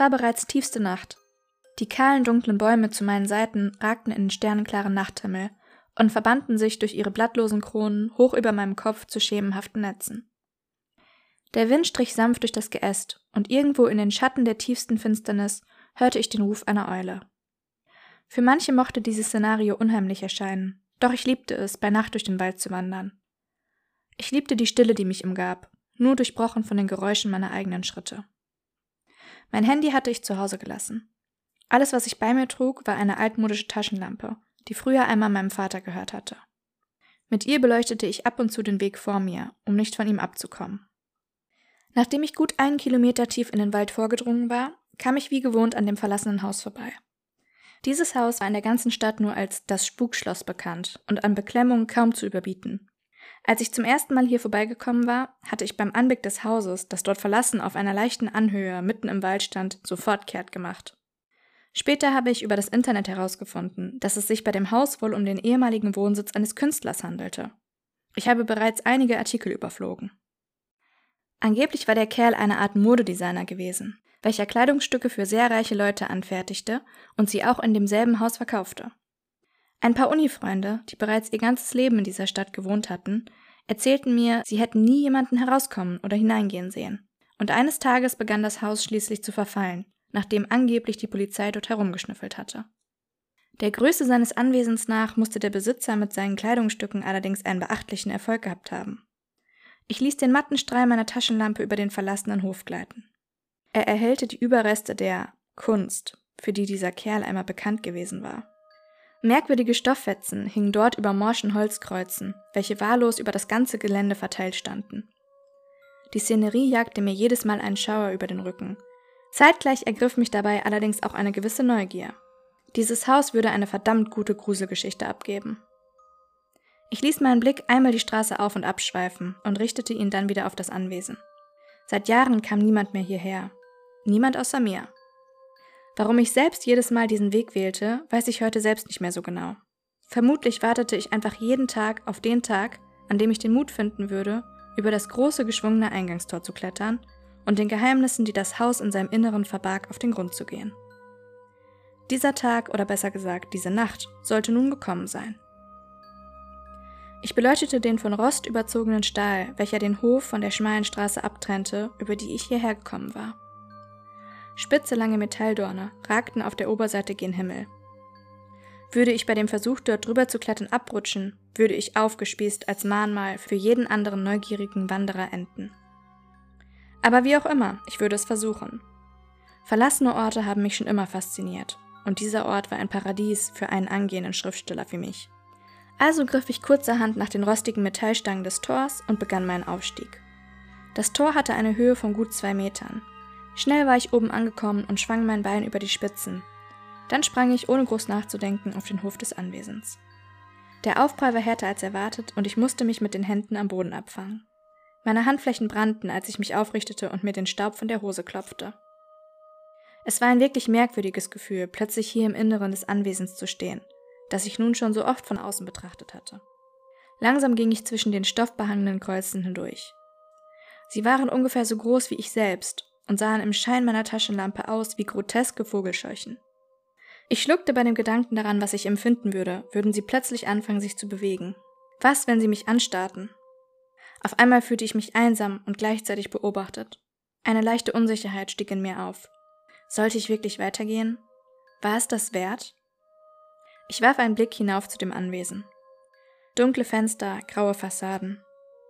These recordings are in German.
War bereits tiefste Nacht. Die kahlen, dunklen Bäume zu meinen Seiten ragten in den sternenklaren Nachthimmel und verbanden sich durch ihre blattlosen Kronen hoch über meinem Kopf zu schemenhaften Netzen. Der Wind strich sanft durch das Geäst, und irgendwo in den Schatten der tiefsten Finsternis hörte ich den Ruf einer Eule. Für manche mochte dieses Szenario unheimlich erscheinen, doch ich liebte es, bei Nacht durch den Wald zu wandern. Ich liebte die Stille, die mich umgab, nur durchbrochen von den Geräuschen meiner eigenen Schritte. Mein Handy hatte ich zu Hause gelassen. Alles, was ich bei mir trug, war eine altmodische Taschenlampe, die früher einmal meinem Vater gehört hatte. Mit ihr beleuchtete ich ab und zu den Weg vor mir, um nicht von ihm abzukommen. Nachdem ich gut einen Kilometer tief in den Wald vorgedrungen war, kam ich wie gewohnt an dem verlassenen Haus vorbei. Dieses Haus war in der ganzen Stadt nur als das Spukschloss bekannt und an Beklemmung kaum zu überbieten. Als ich zum ersten Mal hier vorbeigekommen war, hatte ich beim Anblick des Hauses, das dort verlassen auf einer leichten Anhöhe mitten im Wald stand, sofort kehrt gemacht. Später habe ich über das Internet herausgefunden, dass es sich bei dem Haus wohl um den ehemaligen Wohnsitz eines Künstlers handelte. Ich habe bereits einige Artikel überflogen. Angeblich war der Kerl eine Art Modedesigner gewesen, welcher Kleidungsstücke für sehr reiche Leute anfertigte und sie auch in demselben Haus verkaufte. Ein paar Unifreunde, die bereits ihr ganzes Leben in dieser Stadt gewohnt hatten, erzählten mir, sie hätten nie jemanden herauskommen oder hineingehen sehen. Und eines Tages begann das Haus schließlich zu verfallen, nachdem angeblich die Polizei dort herumgeschnüffelt hatte. Der Größe seines Anwesens nach musste der Besitzer mit seinen Kleidungsstücken allerdings einen beachtlichen Erfolg gehabt haben. Ich ließ den matten Strahl meiner Taschenlampe über den verlassenen Hof gleiten. Er erhellte die Überreste der Kunst, für die dieser Kerl einmal bekannt gewesen war. Merkwürdige Stofffetzen hingen dort über morschen Holzkreuzen, welche wahllos über das ganze Gelände verteilt standen. Die Szenerie jagte mir jedes Mal einen Schauer über den Rücken. Zeitgleich ergriff mich dabei allerdings auch eine gewisse Neugier. Dieses Haus würde eine verdammt gute Gruselgeschichte abgeben. Ich ließ meinen Blick einmal die Straße auf und abschweifen und richtete ihn dann wieder auf das Anwesen. Seit Jahren kam niemand mehr hierher, Niemand außer mir. Warum ich selbst jedes Mal diesen Weg wählte, weiß ich heute selbst nicht mehr so genau. Vermutlich wartete ich einfach jeden Tag auf den Tag, an dem ich den Mut finden würde, über das große geschwungene Eingangstor zu klettern und den Geheimnissen, die das Haus in seinem Inneren verbarg, auf den Grund zu gehen. Dieser Tag, oder besser gesagt diese Nacht, sollte nun gekommen sein. Ich beleuchtete den von Rost überzogenen Stahl, welcher den Hof von der schmalen Straße abtrennte, über die ich hierher gekommen war. Spitze lange Metalldorne ragten auf der Oberseite gen Himmel. Würde ich bei dem Versuch, dort drüber zu klettern, abrutschen, würde ich aufgespießt als Mahnmal für jeden anderen neugierigen Wanderer enden. Aber wie auch immer, ich würde es versuchen. Verlassene Orte haben mich schon immer fasziniert, und dieser Ort war ein Paradies für einen angehenden Schriftsteller wie mich. Also griff ich kurzerhand nach den rostigen Metallstangen des Tors und begann meinen Aufstieg. Das Tor hatte eine Höhe von gut zwei Metern, Schnell war ich oben angekommen und schwang mein Bein über die Spitzen. Dann sprang ich ohne groß nachzudenken auf den Hof des Anwesens. Der Aufprall war härter als erwartet und ich musste mich mit den Händen am Boden abfangen. Meine Handflächen brannten, als ich mich aufrichtete und mir den Staub von der Hose klopfte. Es war ein wirklich merkwürdiges Gefühl, plötzlich hier im Inneren des Anwesens zu stehen, das ich nun schon so oft von außen betrachtet hatte. Langsam ging ich zwischen den stoffbehangenen Kreuzen hindurch. Sie waren ungefähr so groß wie ich selbst und sahen im Schein meiner Taschenlampe aus wie groteske Vogelscheuchen. Ich schluckte bei dem Gedanken daran, was ich empfinden würde, würden sie plötzlich anfangen, sich zu bewegen. Was, wenn sie mich anstarrten? Auf einmal fühlte ich mich einsam und gleichzeitig beobachtet. Eine leichte Unsicherheit stieg in mir auf. Sollte ich wirklich weitergehen? War es das wert? Ich warf einen Blick hinauf zu dem Anwesen. Dunkle Fenster, graue Fassaden.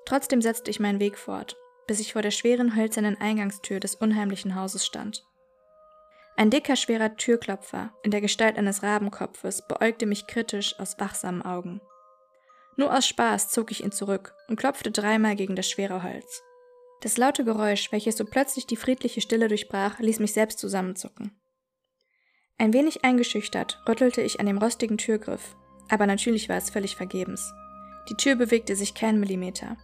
Trotzdem setzte ich meinen Weg fort, bis ich vor der schweren hölzernen Eingangstür des unheimlichen Hauses stand. Ein dicker, schwerer Türklopfer in der Gestalt eines Rabenkopfes beäugte mich kritisch aus wachsamen Augen. Nur aus Spaß zog ich ihn zurück und klopfte dreimal gegen das schwere Holz. Das laute Geräusch, welches so plötzlich die friedliche Stille durchbrach, ließ mich selbst zusammenzucken. Ein wenig eingeschüchtert rüttelte ich an dem rostigen Türgriff, aber natürlich war es völlig vergebens. Die Tür bewegte sich keinen Millimeter.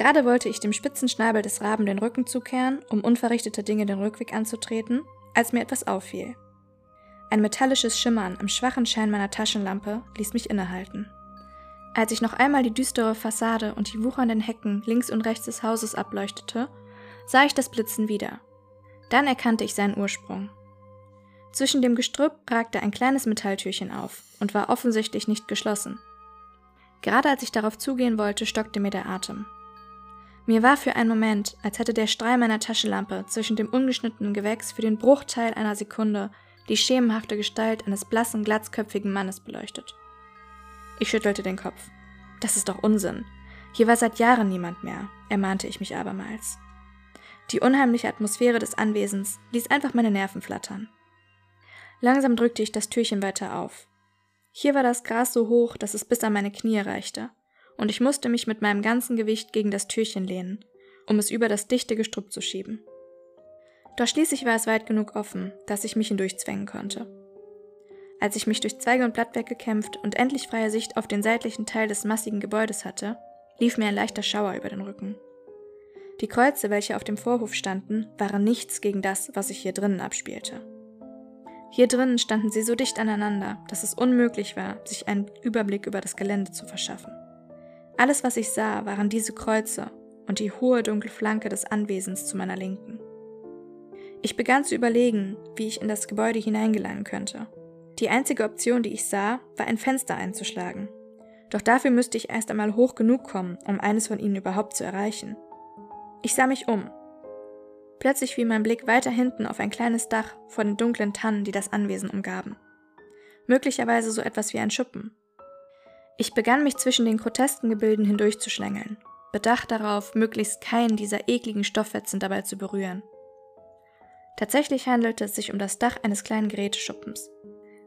Gerade wollte ich dem spitzen Schnabel des Raben den Rücken zukehren, um unverrichteter Dinge den Rückweg anzutreten, als mir etwas auffiel. Ein metallisches Schimmern im schwachen Schein meiner Taschenlampe ließ mich innehalten. Als ich noch einmal die düstere Fassade und die wuchernden Hecken links und rechts des Hauses ableuchtete, sah ich das Blitzen wieder. Dann erkannte ich seinen Ursprung. Zwischen dem Gestrüpp ragte ein kleines Metalltürchen auf und war offensichtlich nicht geschlossen. Gerade als ich darauf zugehen wollte, stockte mir der Atem. Mir war für einen Moment, als hätte der Strahl meiner Taschenlampe zwischen dem ungeschnittenen Gewächs für den Bruchteil einer Sekunde die schemenhafte Gestalt eines blassen, glatzköpfigen Mannes beleuchtet. Ich schüttelte den Kopf. Das ist doch Unsinn. Hier war seit Jahren niemand mehr, ermahnte ich mich abermals. Die unheimliche Atmosphäre des Anwesens ließ einfach meine Nerven flattern. Langsam drückte ich das Türchen weiter auf. Hier war das Gras so hoch, dass es bis an meine Knie reichte, und ich musste mich mit meinem ganzen Gewicht gegen das Türchen lehnen, um es über das dichte Gestrüpp zu schieben. Doch schließlich war es weit genug offen, dass ich mich hindurchzwängen konnte. Als ich mich durch Zweige und Blattwerk gekämpft und endlich freie Sicht auf den seitlichen Teil des massigen Gebäudes hatte, lief mir ein leichter Schauer über den Rücken. Die Kreuze, welche auf dem Vorhof standen, waren nichts gegen das, was sich hier drinnen abspielte. Hier drinnen standen sie so dicht aneinander, dass es unmöglich war, sich einen Überblick über das Gelände zu verschaffen. Alles, was ich sah, waren diese Kreuze und die hohe dunkle Flanke des Anwesens zu meiner Linken. Ich begann zu überlegen, wie ich in das Gebäude hineingelangen könnte. Die einzige Option, die ich sah, war ein Fenster einzuschlagen. Doch dafür müsste ich erst einmal hoch genug kommen, um eines von ihnen überhaupt zu erreichen. Ich sah mich um Plötzlich fiel mein Blick weiter hinten auf ein kleines Dach vor den dunklen Tannen, die das Anwesen umgaben. Möglicherweise so etwas wie ein Schuppen. Ich begann mich zwischen den grotesken Gebilden hindurchzuschlängeln, bedacht darauf, möglichst keinen dieser ekligen Stofffetzen dabei zu berühren. Tatsächlich handelte es sich um das Dach eines kleinen Geräteschuppens.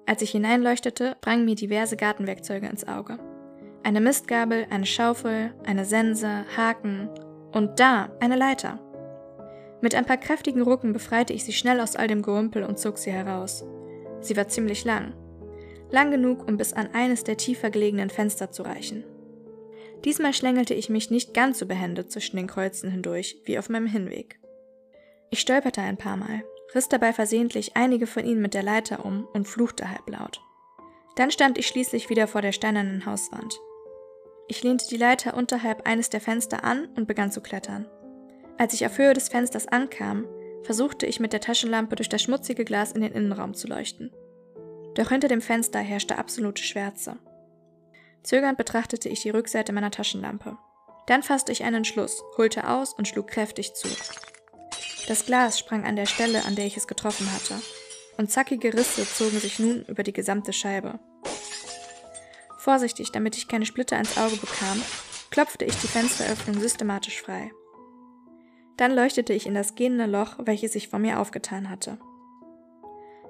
Als ich hineinleuchtete, drangen mir diverse Gartenwerkzeuge ins Auge. Eine Mistgabel, eine Schaufel, eine Sense, Haken und da eine Leiter. Mit ein paar kräftigen Rucken befreite ich sie schnell aus all dem Gerümpel und zog sie heraus. Sie war ziemlich lang. Lang genug, um bis an eines der tiefer gelegenen Fenster zu reichen. Diesmal schlängelte ich mich nicht ganz so behende zwischen den Kreuzen hindurch wie auf meinem Hinweg. Ich stolperte ein paar Mal, riss dabei versehentlich einige von ihnen mit der Leiter um und fluchte halblaut. Dann stand ich schließlich wieder vor der steinernen Hauswand. Ich lehnte die Leiter unterhalb eines der Fenster an und begann zu klettern. Als ich auf Höhe des Fensters ankam, versuchte ich mit der Taschenlampe durch das schmutzige Glas in den Innenraum zu leuchten. Doch hinter dem Fenster herrschte absolute Schwärze. Zögernd betrachtete ich die Rückseite meiner Taschenlampe. Dann fasste ich einen Entschluss, holte aus und schlug kräftig zu. Das Glas sprang an der Stelle, an der ich es getroffen hatte, und zackige Risse zogen sich nun über die gesamte Scheibe. Vorsichtig, damit ich keine Splitter ins Auge bekam, klopfte ich die Fensteröffnung systematisch frei. Dann leuchtete ich in das gehende Loch, welches sich vor mir aufgetan hatte.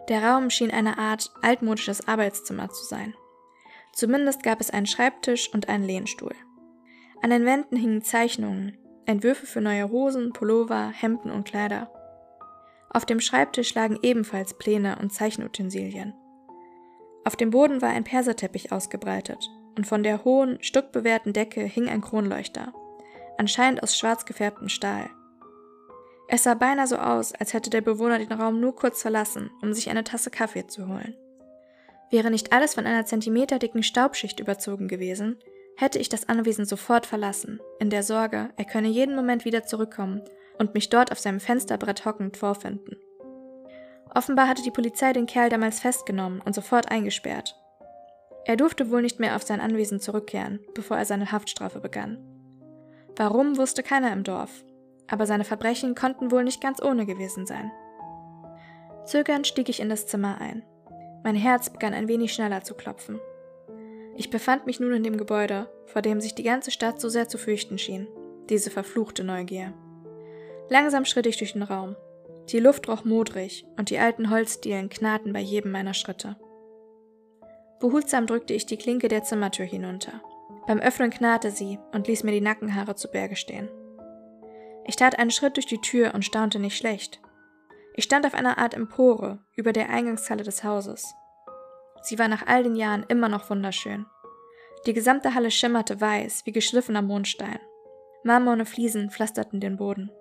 Der Raum schien eine Art altmodisches Arbeitszimmer zu sein. Zumindest gab es einen Schreibtisch und einen Lehnstuhl. An den Wänden hingen Zeichnungen, Entwürfe für neue Hosen, Pullover, Hemden und Kleider. Auf dem Schreibtisch lagen ebenfalls Pläne und Zeichenutensilien. Auf dem Boden war ein Perserteppich ausgebreitet und von der hohen, stuckbewehrten Decke hing ein Kronleuchter, anscheinend aus schwarz gefärbtem Stahl. Es sah beinahe so aus, als hätte der Bewohner den Raum nur kurz verlassen, um sich eine Tasse Kaffee zu holen. Wäre nicht alles von einer zentimeterdicken Staubschicht überzogen gewesen, hätte ich das Anwesen sofort verlassen, in der Sorge, er könne jeden Moment wieder zurückkommen und mich dort auf seinem Fensterbrett hockend vorfinden. Offenbar hatte die Polizei den Kerl damals festgenommen und sofort eingesperrt. Er durfte wohl nicht mehr auf sein Anwesen zurückkehren, bevor er seine Haftstrafe begann. Warum wusste keiner im Dorf, aber seine Verbrechen konnten wohl nicht ganz ohne gewesen sein. Zögernd stieg ich in das Zimmer ein. Mein Herz begann ein wenig schneller zu klopfen. Ich befand mich nun in dem Gebäude, vor dem sich die ganze Stadt so sehr zu fürchten schien, diese verfluchte Neugier. Langsam schritt ich durch den Raum. Die Luft roch modrig und die alten Holzdielen knarrten bei jedem meiner Schritte. Behutsam drückte ich die Klinke der Zimmertür hinunter. Beim Öffnen knarrte sie und ließ mir die Nackenhaare zu Berge stehen. Ich tat einen Schritt durch die Tür und staunte nicht schlecht. Ich stand auf einer Art Empore über der Eingangshalle des Hauses. Sie war nach all den Jahren immer noch wunderschön. Die gesamte Halle schimmerte weiß wie geschliffener Mondstein. Marmorne Fliesen pflasterten den Boden.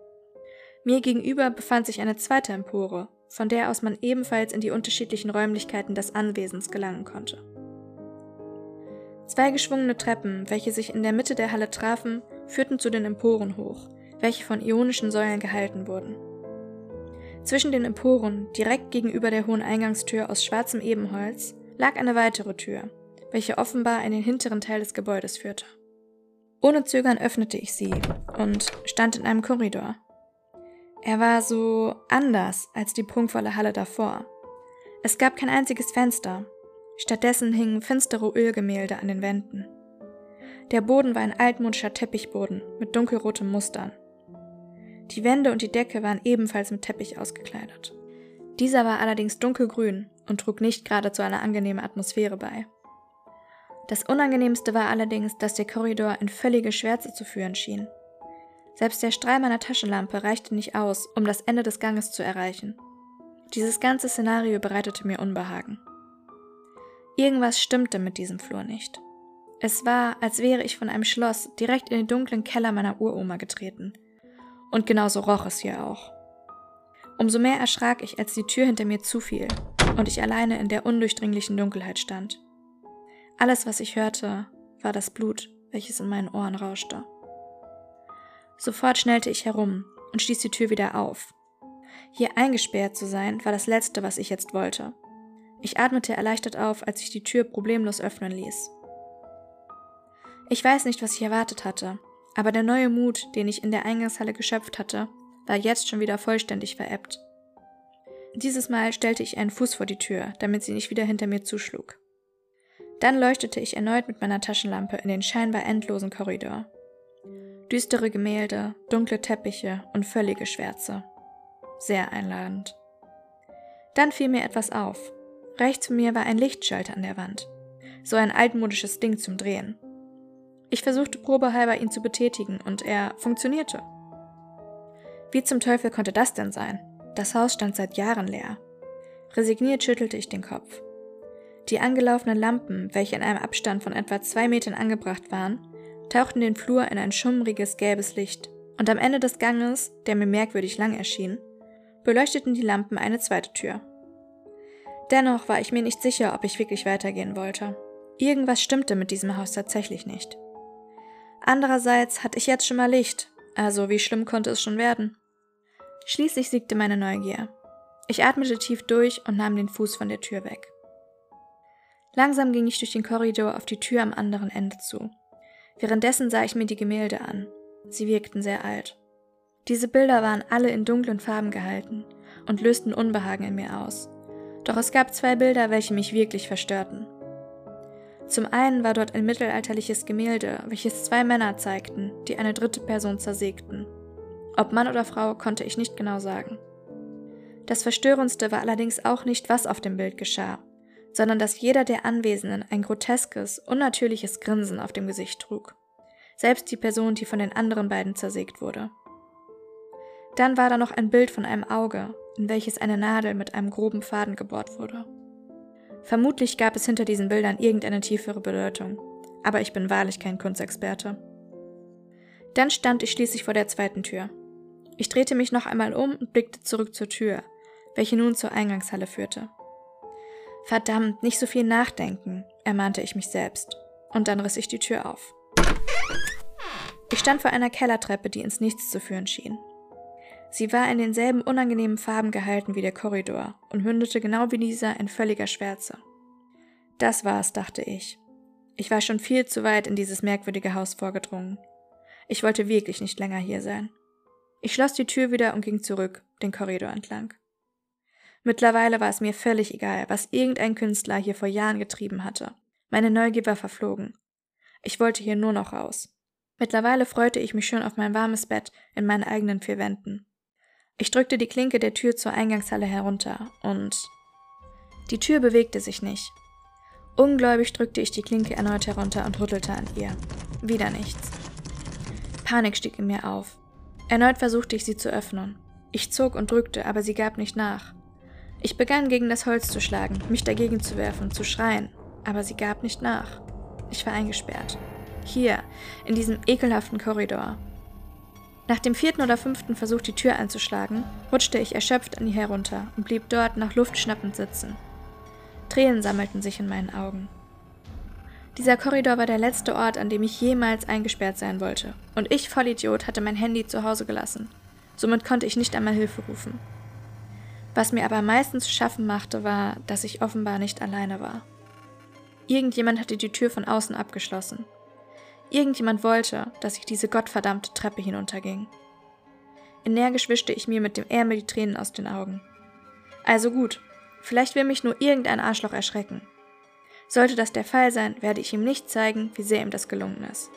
Mir gegenüber befand sich eine zweite Empore, von der aus man ebenfalls in die unterschiedlichen Räumlichkeiten des Anwesens gelangen konnte. Zwei geschwungene Treppen, welche sich in der Mitte der Halle trafen, führten zu den Emporen hoch, welche von ionischen Säulen gehalten wurden. Zwischen den Emporen, direkt gegenüber der hohen Eingangstür aus schwarzem Ebenholz, lag eine weitere Tür, welche offenbar in den hinteren Teil des Gebäudes führte. Ohne Zögern öffnete ich sie und stand in einem Korridor. Er war so anders als die prunkvolle Halle davor. Es gab kein einziges Fenster. Stattdessen hingen finstere Ölgemälde an den Wänden. Der Boden war ein altmodischer Teppichboden mit dunkelroten Mustern. Die Wände und die Decke waren ebenfalls mit Teppich ausgekleidet. Dieser war allerdings dunkelgrün und trug nicht gerade zu einer angenehmen Atmosphäre bei. Das Unangenehmste war allerdings, dass der Korridor in völlige Schwärze zu führen schien. Selbst der Strahl meiner Taschenlampe reichte nicht aus, um das Ende des Ganges zu erreichen. Dieses ganze Szenario bereitete mir Unbehagen. Irgendwas stimmte mit diesem Flur nicht. Es war, als wäre ich von einem Schloss direkt in den dunklen Keller meiner Uroma getreten. Und genauso roch es hier auch. Umso mehr erschrak ich, als die Tür hinter mir zufiel und ich alleine in der undurchdringlichen Dunkelheit stand. Alles, was ich hörte, war das Blut, welches in meinen Ohren rauschte. Sofort schnellte ich herum und stieß die Tür wieder auf. Hier eingesperrt zu sein, war das Letzte, was ich jetzt wollte. Ich atmete erleichtert auf, als ich die Tür problemlos öffnen ließ. Ich weiß nicht, was ich erwartet hatte, aber der neue Mut, den ich in der Eingangshalle geschöpft hatte, war jetzt schon wieder vollständig verebbt. Dieses Mal stellte ich einen Fuß vor die Tür, damit sie nicht wieder hinter mir zuschlug. Dann leuchtete ich erneut mit meiner Taschenlampe in den scheinbar endlosen Korridor. Düstere Gemälde, dunkle Teppiche und völlige Schwärze. Sehr einladend. Dann fiel mir etwas auf. Rechts von mir war ein Lichtschalter an der Wand. So ein altmodisches Ding zum Drehen. Ich versuchte probehalber ihn zu betätigen und er funktionierte. Wie zum Teufel konnte das denn sein? Das Haus stand seit Jahren leer. Resigniert schüttelte ich den Kopf. Die angelaufenen Lampen, welche in einem Abstand von etwa zwei Metern angebracht waren, tauchten den Flur in ein schummriges gelbes Licht, und am Ende des Ganges, der mir merkwürdig lang erschien, beleuchteten die Lampen eine zweite Tür. Dennoch war ich mir nicht sicher, ob ich wirklich weitergehen wollte. Irgendwas stimmte mit diesem Haus tatsächlich nicht. Andererseits hatte ich jetzt schon mal Licht, also wie schlimm konnte es schon werden? Schließlich siegte meine Neugier. Ich atmete tief durch und nahm den Fuß von der Tür weg. Langsam ging ich durch den Korridor auf die Tür am anderen Ende zu. Währenddessen sah ich mir die Gemälde an. Sie wirkten sehr alt. Diese Bilder waren alle in dunklen Farben gehalten und lösten Unbehagen in mir aus. Doch es gab zwei Bilder, welche mich wirklich verstörten. Zum einen war dort ein mittelalterliches Gemälde, welches zwei Männer zeigten, die eine dritte Person zersägten. Ob Mann oder Frau konnte ich nicht genau sagen. Das Verstörendste war allerdings auch nicht, was auf dem Bild geschah, sondern dass jeder der Anwesenden ein groteskes, unnatürliches Grinsen auf dem Gesicht trug. Selbst die Person, die von den anderen beiden zersägt wurde. Dann war da noch ein Bild von einem Auge, in welches eine Nadel mit einem groben Faden gebohrt wurde. Vermutlich gab es hinter diesen Bildern irgendeine tiefere Bedeutung, aber ich bin wahrlich kein Kunstexperte. Dann stand ich schließlich vor der zweiten Tür. Ich drehte mich noch einmal um und blickte zurück zur Tür, welche nun zur Eingangshalle führte. Verdammt, nicht so viel nachdenken, ermahnte ich mich selbst. Und dann riss ich die Tür auf. Ich stand vor einer Kellertreppe, die ins Nichts zu führen schien. Sie war in denselben unangenehmen Farben gehalten wie der Korridor und mündete genau wie dieser in völliger Schwärze. Das war's, dachte ich. Ich war schon viel zu weit in dieses merkwürdige Haus vorgedrungen. Ich wollte wirklich nicht länger hier sein. Ich schloss die Tür wieder und ging zurück, den Korridor entlang. Mittlerweile war es mir völlig egal, was irgendein Künstler hier vor Jahren getrieben hatte. Meine Neugier war verflogen. Ich wollte hier nur noch raus. Mittlerweile freute ich mich schon auf mein warmes Bett in meinen eigenen vier Wänden. Ich drückte die Klinke der Tür zur Eingangshalle herunter und die Tür bewegte sich nicht. Ungläubig drückte ich die Klinke erneut herunter und rüttelte an ihr. Wieder nichts. Panik stieg in mir auf. Erneut versuchte ich sie zu öffnen. Ich zog und drückte, aber sie gab nicht nach. Ich begann gegen das Holz zu schlagen, mich dagegen zu werfen, zu schreien, aber sie gab nicht nach. Ich war eingesperrt. Hier, in diesem ekelhaften Korridor. Nach dem vierten oder fünften Versuch, die Tür einzuschlagen, rutschte ich erschöpft an ihr herunter und blieb dort nach Luft schnappend sitzen. Tränen sammelten sich in meinen Augen. Dieser Korridor war der letzte Ort, an dem ich jemals eingesperrt sein wollte, und ich, Vollidiot, hatte mein Handy zu Hause gelassen. Somit konnte ich nicht einmal Hilfe rufen. Was mir aber meistens zu schaffen machte, war, dass ich offenbar nicht alleine war. Irgendjemand hatte die Tür von außen abgeschlossen. Irgendjemand wollte, dass ich diese gottverdammte Treppe hinunterging. Energisch wischte ich mir mit dem Ärmel die Tränen aus den Augen. Also gut, vielleicht will mich nur irgendein Arschloch erschrecken. Sollte das der Fall sein, werde ich ihm nicht zeigen, wie sehr ihm das gelungen ist.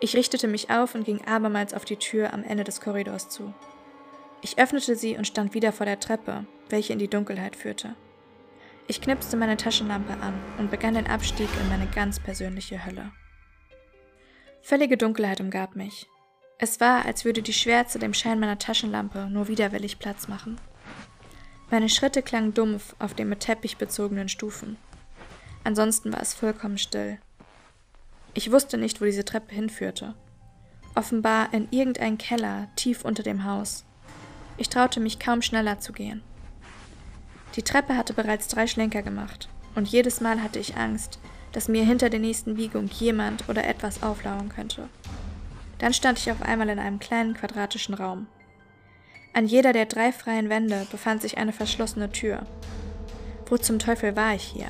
Ich richtete mich auf und ging abermals auf die Tür am Ende des Korridors zu. Ich öffnete sie und stand wieder vor der Treppe, welche in die Dunkelheit führte. Ich knipste meine Taschenlampe an und begann den Abstieg in meine ganz persönliche Hölle. Völlige Dunkelheit umgab mich. Es war, als würde die Schwärze dem Schein meiner Taschenlampe nur widerwillig Platz machen. Meine Schritte klangen dumpf auf den mit Teppich bezogenen Stufen. Ansonsten war es vollkommen still. Ich wusste nicht, wo diese Treppe hinführte. Offenbar in irgendeinen Keller tief unter dem Haus. Ich traute mich kaum schneller zu gehen. Die Treppe hatte bereits drei Schlenker gemacht, und jedes Mal hatte ich Angst, dass mir hinter der nächsten Biegung jemand oder etwas auflauern könnte. Dann stand ich auf einmal in einem kleinen quadratischen Raum. An jeder der drei freien Wände befand sich eine verschlossene Tür. Wo zum Teufel war ich hier?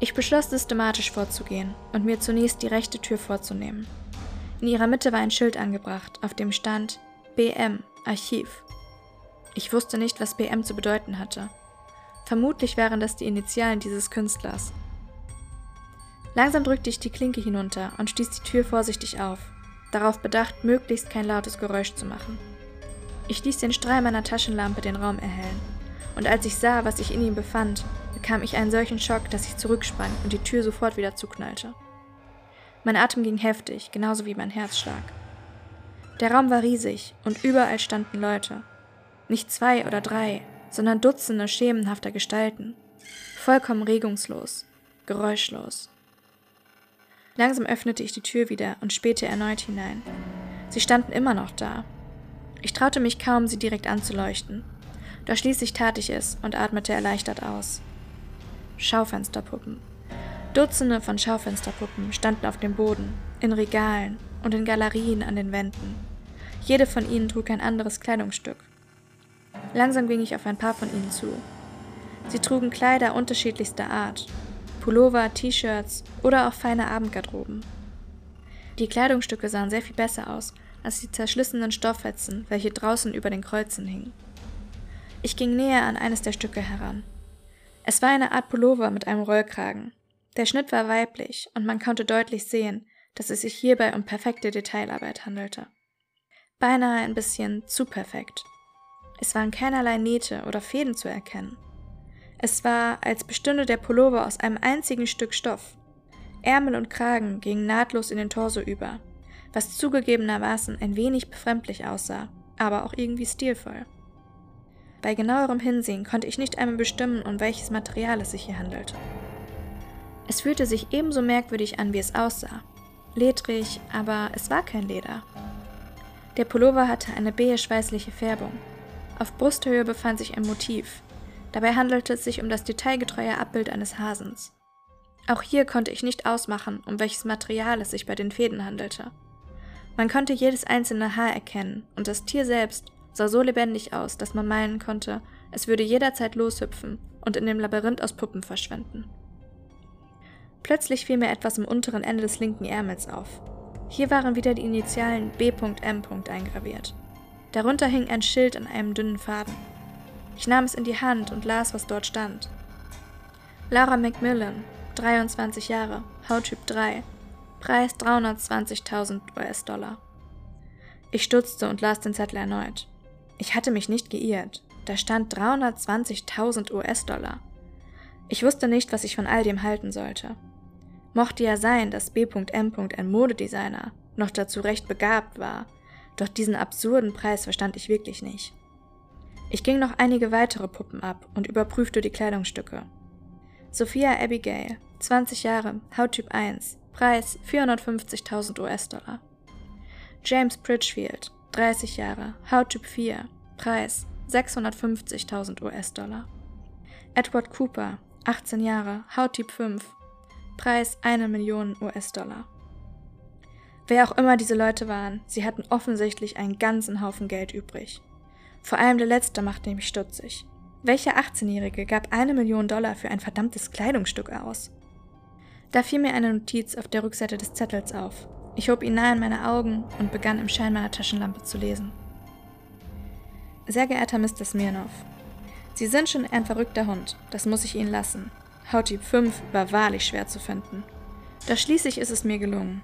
Ich beschloss systematisch vorzugehen und mir zunächst die rechte Tür vorzunehmen. In ihrer Mitte war ein Schild angebracht, auf dem stand BM Archiv. Ich wusste nicht, was BM zu bedeuten hatte. Vermutlich waren das die Initialen dieses Künstlers. Langsam drückte ich die Klinke hinunter und stieß die Tür vorsichtig auf, darauf bedacht, möglichst kein lautes Geräusch zu machen. Ich ließ den Strahl meiner Taschenlampe den Raum erhellen, und als ich sah, was sich in ihm befand, bekam ich einen solchen Schock, dass ich zurücksprang und die Tür sofort wieder zuknallte. Mein Atem ging heftig, genauso wie mein Herzschlag. Der Raum war riesig und überall standen Leute. Nicht zwei oder drei, sondern Dutzende schemenhafter Gestalten. Vollkommen regungslos, geräuschlos. Langsam öffnete ich die Tür wieder und spähte erneut hinein. Sie standen immer noch da. Ich traute mich kaum, sie direkt anzuleuchten. Doch schließlich tat ich es und atmete erleichtert aus. Schaufensterpuppen. Dutzende von Schaufensterpuppen standen auf dem Boden, in Regalen und in Galerien an den Wänden. Jede von ihnen trug ein anderes Kleidungsstück. Langsam ging ich auf ein paar von ihnen zu. Sie trugen Kleider unterschiedlichster Art, Pullover, T-Shirts oder auch feine Abendgarderoben. Die Kleidungsstücke sahen sehr viel besser aus als die zerschlissenen Stofffetzen, welche draußen über den Kreuzen hingen. Ich ging näher an eines der Stücke heran. Es war eine Art Pullover mit einem Rollkragen. Der Schnitt war weiblich und man konnte deutlich sehen, dass es sich hierbei um perfekte Detailarbeit handelte. Beinahe ein bisschen zu perfekt. Es waren keinerlei Nähte oder Fäden zu erkennen. Es war, als bestünde der Pullover aus einem einzigen Stück Stoff. Ärmel und Kragen gingen nahtlos in den Torso über, was zugegebenermaßen ein wenig befremdlich aussah, aber auch irgendwie stilvoll. Bei genauerem Hinsehen konnte ich nicht einmal bestimmen, um welches Material es sich hier handelte. Es fühlte sich ebenso merkwürdig an, wie es aussah. Ledrig, aber es war kein Leder. Der Pullover hatte eine beige-weißliche Färbung. Auf Brusthöhe befand sich ein Motiv, Dabei handelte es sich um das detailgetreue Abbild eines Hasens. Auch hier konnte ich nicht ausmachen, um welches Material es sich bei den Fäden handelte. Man konnte jedes einzelne Haar erkennen, und das Tier selbst sah so lebendig aus, dass man meinen konnte, es würde jederzeit loshüpfen und in dem Labyrinth aus Puppen verschwinden. Plötzlich fiel mir etwas im unteren Ende des linken Ärmels auf. Hier waren wieder die Initialen B.M. eingraviert. Darunter hing ein Schild an einem dünnen Faden. Ich nahm es in die Hand und las, was dort stand. Laura Macmillan, 23 Jahre, Hauttyp 3, Preis 320.000 US-Dollar. Ich stutzte und las den Zettel erneut. Ich hatte mich nicht geirrt. Da stand 320.000 US-Dollar. Ich wusste nicht, was ich von all dem halten sollte. Mochte ja sein, dass B.M. ein Modedesigner, noch dazu recht begabt war, doch diesen absurden Preis verstand ich wirklich nicht. Ich ging noch einige weitere Puppen ab und überprüfte die Kleidungsstücke. Sophia Abigail, 20 Jahre, Hauttyp 1, Preis 450.000 US-Dollar. James Pritchfield, 30 Jahre, Hauttyp 4, Preis 650.000 US-Dollar. Edward Cooper, 18 Jahre, Hauttyp 5, Preis 1 Million US-Dollar. Wer auch immer diese Leute waren, sie hatten offensichtlich einen ganzen Haufen Geld übrig. Vor allem der letzte machte mich stutzig. Welcher 18-Jährige gab eine Million Dollar für ein verdammtes Kleidungsstück aus? Da fiel mir eine Notiz auf der Rückseite des Zettels auf. Ich hob ihn nahe an meine Augen und begann im Schein meiner Taschenlampe zu lesen. Sehr geehrter Mr. Smirnov, Sie sind schon ein verrückter Hund, das muss ich Ihnen lassen. Hauttyp 5 war wahrlich schwer zu finden. Doch schließlich ist es mir gelungen.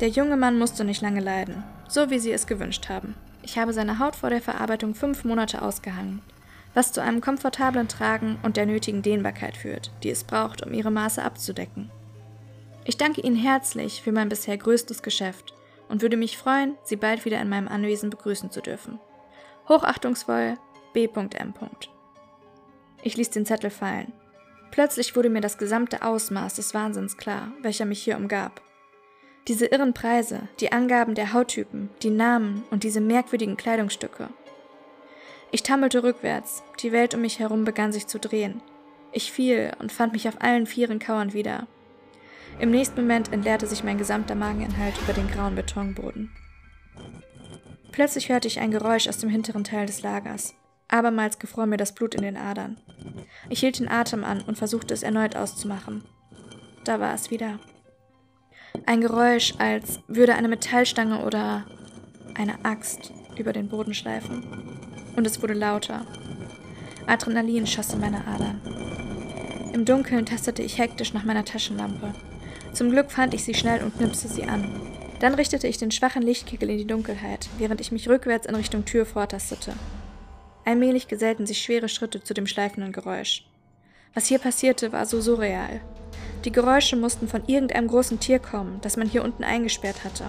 Der junge Mann musste nicht lange leiden, so wie Sie es gewünscht haben. Ich habe seine Haut vor der Verarbeitung fünf Monate ausgehangen, was zu einem komfortablen Tragen und der nötigen Dehnbarkeit führt, die es braucht, um ihre Maße abzudecken. Ich danke Ihnen herzlich für mein bisher größtes Geschäft und würde mich freuen, Sie bald wieder in meinem Anwesen begrüßen zu dürfen. Hochachtungsvoll B.M. Ich ließ den Zettel fallen. Plötzlich wurde mir das gesamte Ausmaß des Wahnsinns klar, welcher mich hier umgab. Diese irren Preise, die Angaben der Hauttypen, die Namen und diese merkwürdigen Kleidungsstücke. Ich tammelte rückwärts, die Welt um mich herum begann sich zu drehen. Ich fiel und fand mich auf allen Vieren kauernd wieder. Im nächsten Moment entleerte sich mein gesamter Mageninhalt über den grauen Betonboden. Plötzlich hörte ich ein Geräusch aus dem hinteren Teil des Lagers. Abermals gefror mir das Blut in den Adern. Ich hielt den Atem an und versuchte es erneut auszumachen. Da war es wieder. Ein Geräusch, als würde eine Metallstange oder eine Axt über den Boden schleifen. Und es wurde lauter. Adrenalin schoss in meine Adern. Im Dunkeln tastete ich hektisch nach meiner Taschenlampe. Zum Glück fand ich sie schnell und knipste sie an. Dann richtete ich den schwachen Lichtkegel in die Dunkelheit, während ich mich rückwärts in Richtung Tür vortastete. Allmählich gesellten sich schwere Schritte zu dem schleifenden Geräusch. Was hier passierte, war so surreal. Die Geräusche mussten von irgendeinem großen Tier kommen, das man hier unten eingesperrt hatte.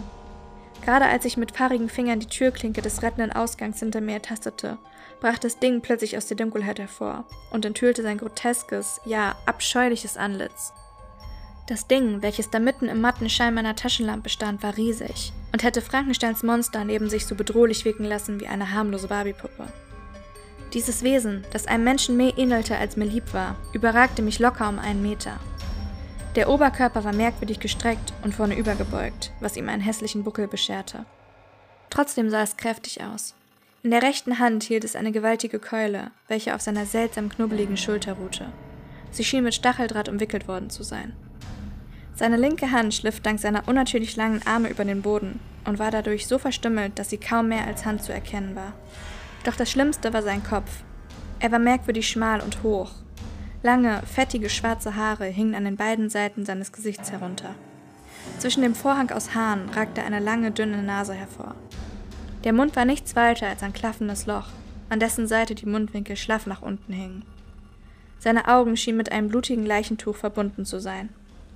Gerade als ich mit fahrigen Fingern die Türklinke des rettenden Ausgangs hinter mir ertastete, brach das Ding plötzlich aus der Dunkelheit hervor und enthüllte sein groteskes, ja abscheuliches Antlitz. Das Ding, welches da mitten im matten Schein meiner Taschenlampe stand, war riesig und hätte Frankensteins Monster neben sich so bedrohlich wirken lassen wie eine harmlose Barbiepuppe. Dieses Wesen, das einem Menschen mehr ähnelte als mir lieb war, überragte mich locker um einen Meter. Der Oberkörper war merkwürdig gestreckt und vorne übergebeugt, was ihm einen hässlichen Buckel bescherte. Trotzdem sah es kräftig aus. In der rechten Hand hielt es eine gewaltige Keule, welche auf seiner seltsam knubbeligen Schulter ruhte. Sie schien mit Stacheldraht umwickelt worden zu sein. Seine linke Hand schliff dank seiner unnatürlich langen Arme über den Boden und war dadurch so verstümmelt, dass sie kaum mehr als Hand zu erkennen war. Doch das Schlimmste war sein Kopf. Er war merkwürdig schmal und hoch. Lange, fettige schwarze Haare hingen an den beiden Seiten seines Gesichts herunter. Zwischen dem Vorhang aus Haaren ragte eine lange, dünne Nase hervor. Der Mund war nichts weiter als ein klaffendes Loch, an dessen Seite die Mundwinkel schlaff nach unten hingen. Seine Augen schienen mit einem blutigen Leichentuch verbunden zu sein.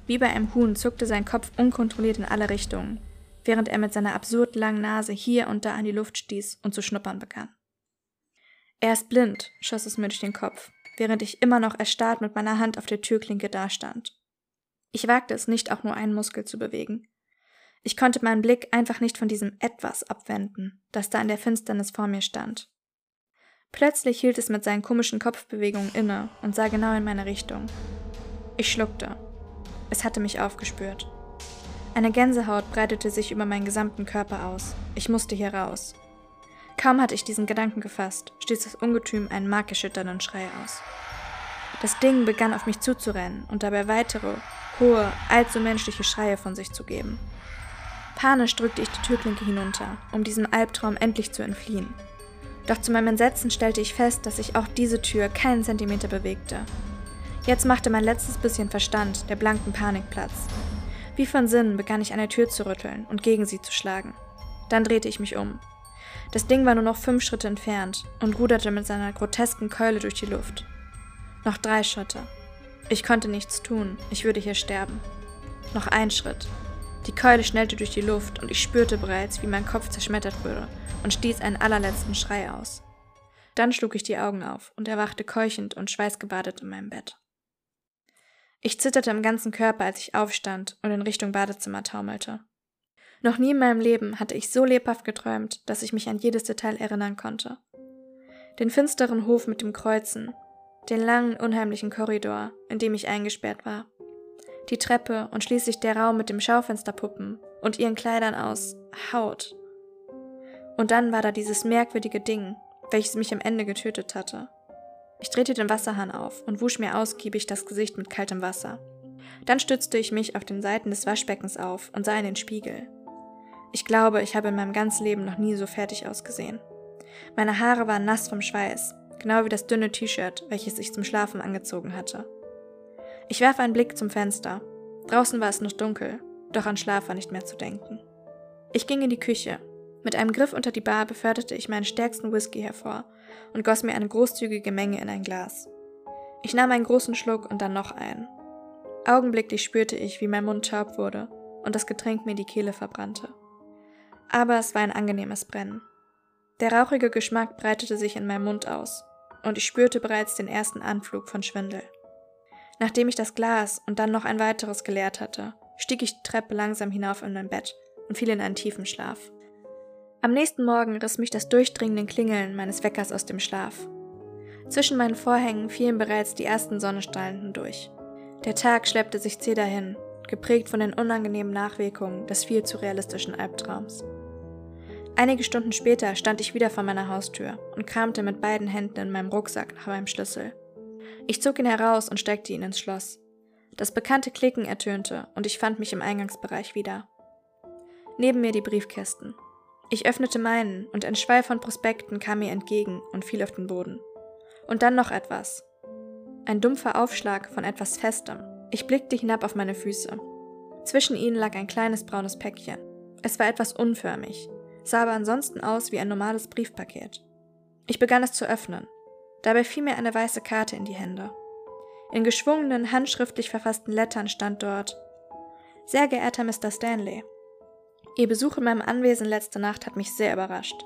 Wie bei einem Huhn zuckte sein Kopf unkontrolliert in alle Richtungen, während er mit seiner absurd langen Nase hier und da an die Luft stieß und zu schnuppern begann. Er ist blind, schoss es mir durch den Kopf, während ich immer noch erstarrt mit meiner Hand auf der Türklinke dastand. Ich wagte es nicht, auch nur einen Muskel zu bewegen. Ich konnte meinen Blick einfach nicht von diesem Etwas abwenden, das da in der Finsternis vor mir stand. Plötzlich hielt es mit seinen komischen Kopfbewegungen inne und sah genau in meine Richtung. Ich schluckte. Es hatte mich aufgespürt. Eine Gänsehaut breitete sich über meinen gesamten Körper aus. Ich musste hier raus. Kaum hatte ich diesen Gedanken gefasst, stieß das Ungetüm einen markerschütternden Schrei aus. Das Ding begann auf mich zuzurennen und dabei weitere, hohe, allzu menschliche Schreie von sich zu geben. Panisch drückte ich die Türklinke hinunter, um diesem Albtraum endlich zu entfliehen. Doch zu meinem Entsetzen stellte ich fest, dass sich auch diese Tür keinen Zentimeter bewegte. Jetzt machte mein letztes bisschen Verstand der blanken Panik Platz. Wie von Sinnen begann ich an der Tür zu rütteln und gegen sie zu schlagen. Dann drehte ich mich um. Das Ding war nur noch fünf Schritte entfernt und ruderte mit seiner grotesken Keule durch die Luft. Noch drei Schritte. Ich konnte nichts tun, ich würde hier sterben. Noch ein Schritt. Die Keule schnellte durch die Luft und ich spürte bereits, wie mein Kopf zerschmettert wurde und stieß einen allerletzten Schrei aus. Dann schlug ich die Augen auf und erwachte keuchend und schweißgebadet in meinem Bett. Ich zitterte im ganzen Körper, als ich aufstand und in Richtung Badezimmer taumelte. Noch nie in meinem Leben hatte ich so lebhaft geträumt, dass ich mich an jedes Detail erinnern konnte. Den finsteren Hof mit dem Kreuzen, den langen, unheimlichen Korridor, in dem ich eingesperrt war, die Treppe und schließlich der Raum mit dem Schaufensterpuppen und ihren Kleidern aus Haut. Und dann war da dieses merkwürdige Ding, welches mich am Ende getötet hatte. Ich drehte den Wasserhahn auf und wusch mir ausgiebig das Gesicht mit kaltem Wasser. Dann stützte ich mich auf den Seiten des Waschbeckens auf und sah in den Spiegel. Ich glaube, ich habe in meinem ganzen Leben noch nie so fertig ausgesehen. Meine Haare waren nass vom Schweiß, genau wie das dünne T-Shirt, welches ich zum Schlafen angezogen hatte. Ich warf einen Blick zum Fenster. Draußen war es noch dunkel, doch an Schlaf war nicht mehr zu denken. Ich ging in die Küche. Mit einem Griff unter die Bar beförderte ich meinen stärksten Whisky hervor und goss mir eine großzügige Menge in ein Glas. Ich nahm einen großen Schluck und dann noch einen. Augenblicklich spürte ich, wie mein Mund taub wurde und das Getränk mir die Kehle verbrannte. Aber es war ein angenehmes Brennen. Der rauchige Geschmack breitete sich in meinem Mund aus, und ich spürte bereits den ersten Anflug von Schwindel. Nachdem ich das Glas und dann noch ein weiteres geleert hatte, stieg ich die Treppe langsam hinauf in mein Bett und fiel in einen tiefen Schlaf. Am nächsten Morgen riss mich das durchdringende Klingeln meines Weckers aus dem Schlaf. Zwischen meinen Vorhängen fielen bereits die ersten Sonnenstrahlen hindurch. Der Tag schleppte sich zäh dahin, geprägt von den unangenehmen Nachwirkungen des viel zu realistischen Albtraums. Einige Stunden später stand ich wieder vor meiner Haustür und kramte mit beiden Händen in meinem Rucksack nach meinem Schlüssel. Ich zog ihn heraus und steckte ihn ins Schloss. Das bekannte Klicken ertönte und ich fand mich im Eingangsbereich wieder. Neben mir die Briefkästen. Ich öffnete meinen und ein Schwall von Prospekten kam mir entgegen und fiel auf den Boden. Und dann noch etwas. Ein dumpfer Aufschlag von etwas Festem. Ich blickte hinab auf meine Füße. Zwischen ihnen lag ein kleines braunes Päckchen. Es war etwas unförmig, sah aber ansonsten aus wie ein normales Briefpaket. Ich begann es zu öffnen. Dabei fiel mir eine weiße Karte in die Hände. In geschwungenen, handschriftlich verfassten Lettern stand dort Sehr geehrter Mr. Stanley, Ihr Besuch in meinem Anwesen letzte Nacht hat mich sehr überrascht.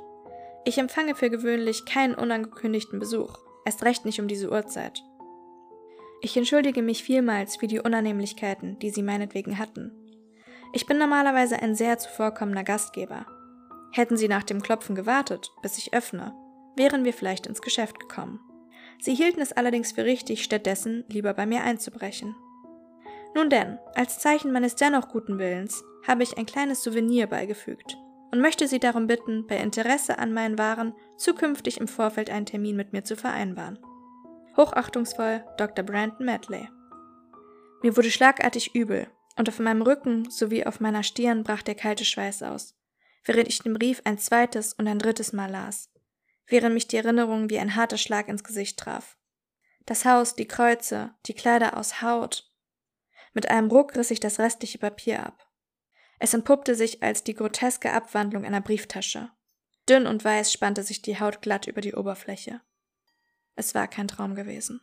Ich empfange für gewöhnlich keinen unangekündigten Besuch, erst recht nicht um diese Uhrzeit. Ich entschuldige mich vielmals für die Unannehmlichkeiten, die Sie meinetwegen hatten. Ich bin normalerweise ein sehr zuvorkommender Gastgeber, Hätten Sie nach dem Klopfen gewartet, bis ich öffne, wären wir vielleicht ins Geschäft gekommen. Sie hielten es allerdings für richtig, stattdessen lieber bei mir einzubrechen. Nun denn, als Zeichen meines dennoch guten Willens habe ich ein kleines Souvenir beigefügt und möchte Sie darum bitten, bei Interesse an meinen Waren zukünftig im Vorfeld einen Termin mit mir zu vereinbaren. Hochachtungsvoll Dr. Brandon Medley. Mir wurde schlagartig übel und auf meinem Rücken sowie auf meiner Stirn brach der kalte Schweiß aus während ich den Brief ein zweites und ein drittes Mal las, während mich die Erinnerung wie ein harter Schlag ins Gesicht traf. Das Haus, die Kreuze, die Kleider aus Haut. Mit einem Ruck riss ich das restliche Papier ab. Es entpuppte sich als die groteske Abwandlung einer Brieftasche. Dünn und weiß spannte sich die Haut glatt über die Oberfläche. Es war kein Traum gewesen.